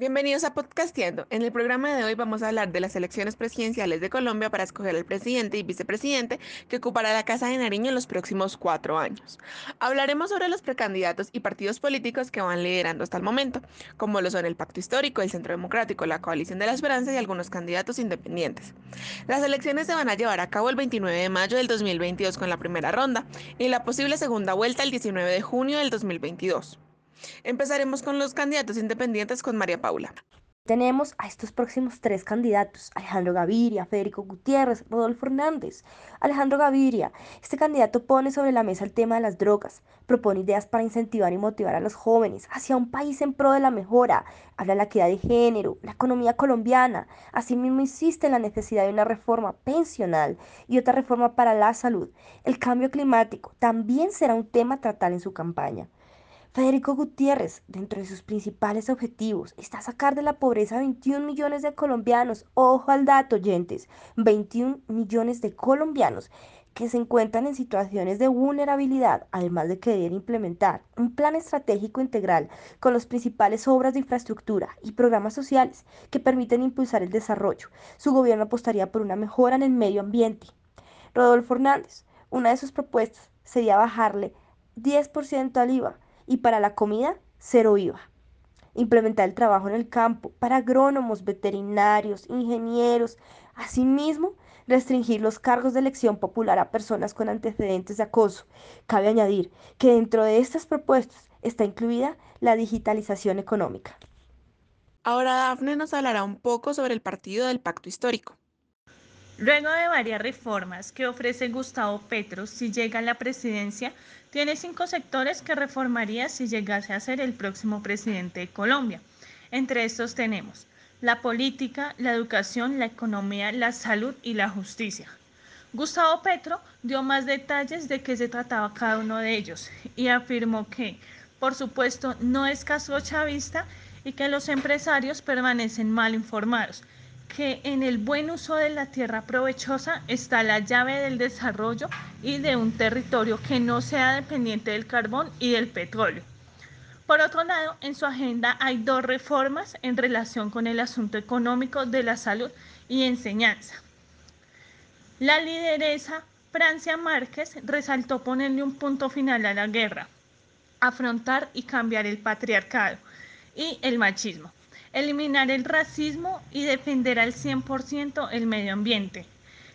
Bienvenidos a Podcastiendo. En el programa de hoy vamos a hablar de las elecciones presidenciales de Colombia para escoger al presidente y vicepresidente que ocupará la Casa de Nariño en los próximos cuatro años. Hablaremos sobre los precandidatos y partidos políticos que van liderando hasta el momento, como lo son el Pacto Histórico, el Centro Democrático, la Coalición de la Esperanza y algunos candidatos independientes. Las elecciones se van a llevar a cabo el 29 de mayo del 2022 con la primera ronda y la posible segunda vuelta el 19 de junio del 2022. Empezaremos con los candidatos independientes con María Paula. Tenemos a estos próximos tres candidatos, Alejandro Gaviria, Federico Gutiérrez, Rodolfo Hernández. Alejandro Gaviria, este candidato pone sobre la mesa el tema de las drogas, propone ideas para incentivar y motivar a los jóvenes hacia un país en pro de la mejora, habla de la equidad de género, la economía colombiana, asimismo insiste en la necesidad de una reforma pensional y otra reforma para la salud. El cambio climático también será un tema a tratar en su campaña. Federico Gutiérrez, dentro de sus principales objetivos, está sacar de la pobreza a 21 millones de colombianos. Ojo al dato, oyentes, 21 millones de colombianos que se encuentran en situaciones de vulnerabilidad, además de querer implementar un plan estratégico integral con las principales obras de infraestructura y programas sociales que permiten impulsar el desarrollo. Su gobierno apostaría por una mejora en el medio ambiente. Rodolfo Hernández, una de sus propuestas sería bajarle 10% al IVA y para la comida, cero IVA. Implementar el trabajo en el campo para agrónomos, veterinarios, ingenieros. Asimismo, restringir los cargos de elección popular a personas con antecedentes de acoso. Cabe añadir que dentro de estas propuestas está incluida la digitalización económica. Ahora Dafne nos hablará un poco sobre el partido del Pacto Histórico. Luego de varias reformas que ofrece Gustavo Petro si llega a la presidencia, tiene cinco sectores que reformaría si llegase a ser el próximo presidente de Colombia. Entre estos tenemos la política, la educación, la economía, la salud y la justicia. Gustavo Petro dio más detalles de qué se trataba cada uno de ellos y afirmó que, por supuesto, no es caso chavista y que los empresarios permanecen mal informados que en el buen uso de la tierra provechosa está la llave del desarrollo y de un territorio que no sea dependiente del carbón y del petróleo. Por otro lado, en su agenda hay dos reformas en relación con el asunto económico de la salud y enseñanza. La lideresa Francia Márquez resaltó ponerle un punto final a la guerra, afrontar y cambiar el patriarcado y el machismo eliminar el racismo y defender al 100% el medio ambiente.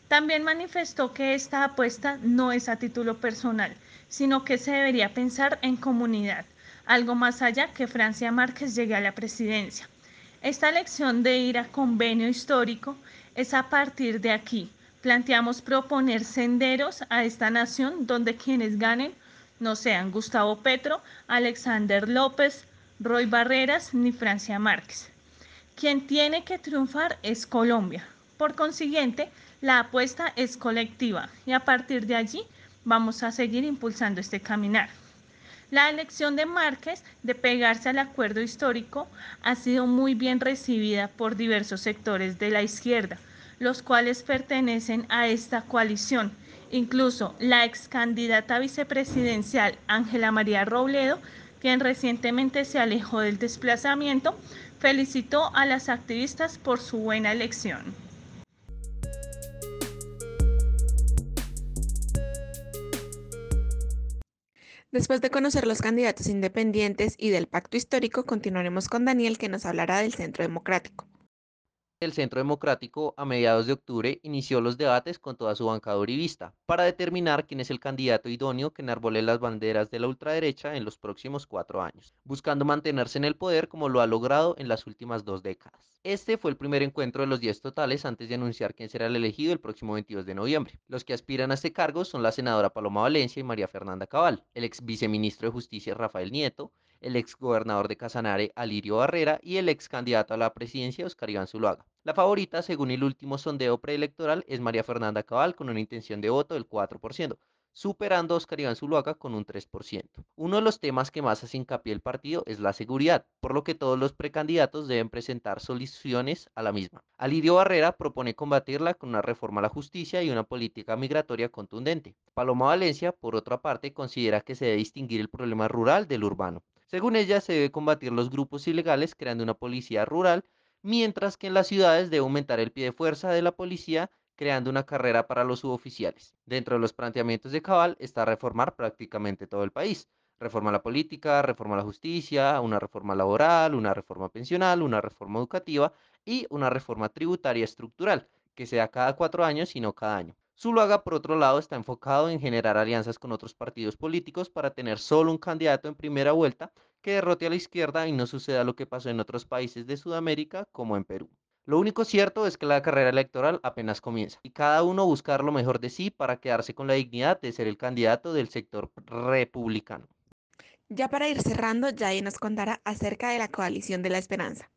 También manifestó que esta apuesta no es a título personal, sino que se debería pensar en comunidad, algo más allá que Francia Márquez llegue a la presidencia. Esta elección de ir a convenio histórico es a partir de aquí. Planteamos proponer senderos a esta nación donde quienes ganen no sean Gustavo Petro, Alexander López, Roy Barreras ni Francia Márquez. Quien tiene que triunfar es Colombia. Por consiguiente, la apuesta es colectiva y a partir de allí vamos a seguir impulsando este caminar. La elección de Márquez de pegarse al acuerdo histórico ha sido muy bien recibida por diversos sectores de la izquierda, los cuales pertenecen a esta coalición. Incluso la ex candidata vicepresidencial Ángela María Robledo quien recientemente se alejó del desplazamiento, felicitó a las activistas por su buena elección. Después de conocer los candidatos independientes y del pacto histórico, continuaremos con Daniel que nos hablará del Centro Democrático. El Centro Democrático, a mediados de octubre, inició los debates con toda su bancada uribista para determinar quién es el candidato idóneo que enarbole las banderas de la ultraderecha en los próximos cuatro años, buscando mantenerse en el poder como lo ha logrado en las últimas dos décadas. Este fue el primer encuentro de los 10 totales antes de anunciar quién será el elegido el próximo 22 de noviembre. Los que aspiran a este cargo son la senadora Paloma Valencia y María Fernanda Cabal, el ex viceministro de Justicia Rafael Nieto, el ex gobernador de Casanare, Alirio Barrera, y el ex candidato a la presidencia, Oscar Iván Zuluaga. La favorita, según el último sondeo preelectoral, es María Fernanda Cabal con una intención de voto del 4%, superando a Oscar Iván Zuluaga con un 3%. Uno de los temas que más hace hincapié el partido es la seguridad, por lo que todos los precandidatos deben presentar soluciones a la misma. Alirio Barrera propone combatirla con una reforma a la justicia y una política migratoria contundente. Paloma Valencia, por otra parte, considera que se debe distinguir el problema rural del urbano Según ella, se debe combatir los grupos ilegales creando una policía rural, mientras que en las ciudades debe aumentar el pie de fuerza de la policía creando una carrera para los suboficiales. Dentro de los planteamientos de Cabal está reformar prácticamente todo el país. Reforma la política, reforma la justicia, una reforma laboral, una reforma pensional, una reforma educativa y una reforma tributaria estructural, que sea cada cuatro años y no cada año. Zuluaga, por otro lado, está enfocado en generar alianzas con otros partidos políticos para tener solo un candidato en primera vuelta que derrote a la izquierda y no suceda lo que pasó en otros países de Sudamérica, como en Perú. Lo único cierto es que la carrera electoral apenas comienza y cada uno buscar lo mejor de sí para quedarse con la dignidad de ser el candidato del sector republicano. Ya para ir cerrando, Jay nos contará acerca de la coalición de la esperanza.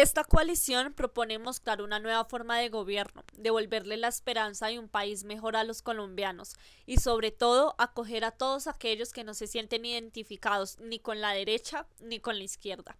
Esta coalición propone mostrar una nueva forma de gobierno, devolverle la esperanza de un país mejor a los colombianos y sobre todo acoger a todos aquellos que no se sienten identificados ni con la derecha ni con la izquierda.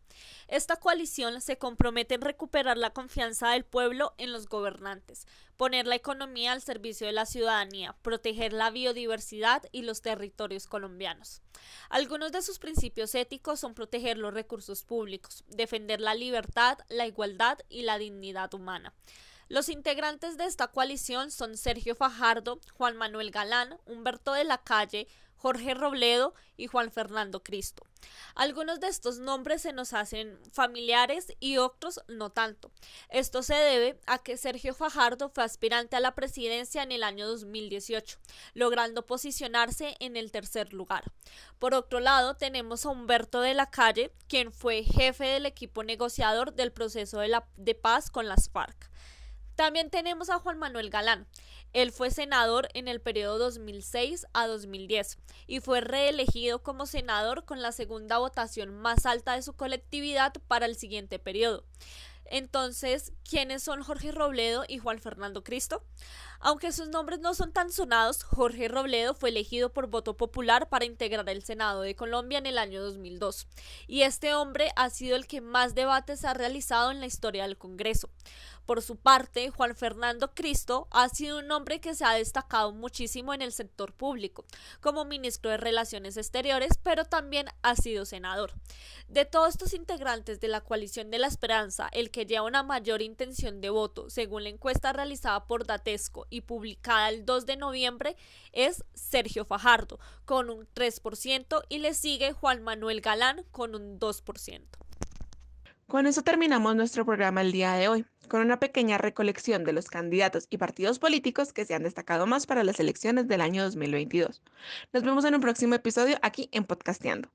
Esta coalición se compromete en recuperar la confianza del pueblo en los gobernantes, poner la economía al servicio de la ciudadanía, proteger la biodiversidad y los territorios colombianos. Algunos de sus principios éticos son proteger los recursos públicos, defender la libertad, la igualdad y la dignidad humana. Los integrantes de esta coalición son Sergio Fajardo, Juan Manuel Galán, Humberto de la Calle, Jorge Robledo y Juan Fernando Cristo. Algunos de estos nombres se nos hacen familiares y otros no tanto. Esto se debe a que Sergio Fajardo fue aspirante a la presidencia en el año 2018, logrando posicionarse en el tercer lugar. Por otro lado, tenemos a Humberto de la Calle, quien fue jefe del equipo negociador del proceso de, la, de paz con las FARC. También tenemos a Juan Manuel Galán. Él fue senador en el periodo 2006 a 2010 y fue reelegido como senador con la segunda votación más alta de su colectividad para el siguiente periodo. Entonces, ¿quiénes son Jorge Robledo y Juan Fernando Cristo? Aunque sus nombres no son tan sonados, Jorge Robledo fue elegido por voto popular para integrar el Senado de Colombia en el año 2002, y este hombre ha sido el que más debates ha realizado en la historia del Congreso. Por su parte, Juan Fernando Cristo ha sido un hombre que se ha destacado muchísimo en el sector público, como ministro de Relaciones Exteriores, pero también ha sido senador. De todos estos integrantes de la coalición de la esperanza, el que lleva una mayor intención de voto, según la encuesta realizada por Datesco y publicada el 2 de noviembre, es Sergio Fajardo, con un 3%, y le sigue Juan Manuel Galán, con un 2%. Con eso terminamos nuestro programa el día de hoy, con una pequeña recolección de los candidatos y partidos políticos que se han destacado más para las elecciones del año 2022. Nos vemos en un próximo episodio aquí en Podcasteando.